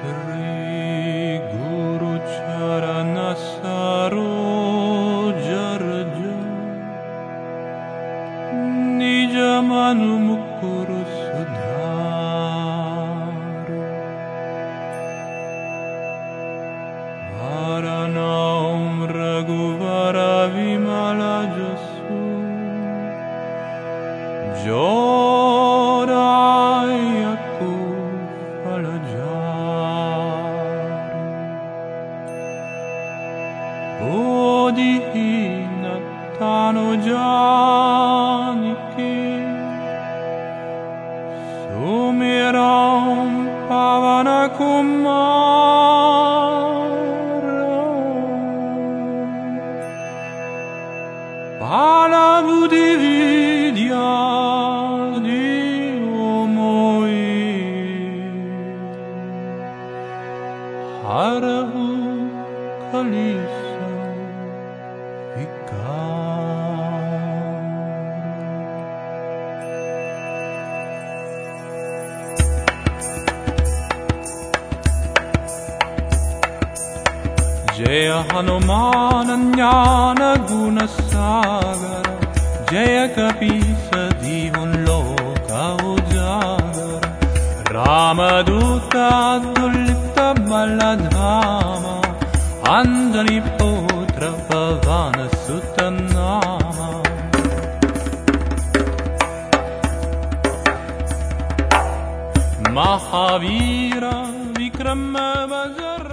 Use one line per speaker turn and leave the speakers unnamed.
Sri Guru Charana Sarojarja Nijamanu Mukuru Sudharu Varanaum Raghuvara Vimala Jasu Jorayaka Bodhina Tano Janiki Sumiram Pavana Kumara Pala Buddhi Vidya Di Omoi Harahu Kalisa जय हनुमान ज्ञानसाग जय कपि सती जान रामदूतादुल् बलधा अन्तरि رفضنا السد النعم مع حبيرة بكرم ما بزر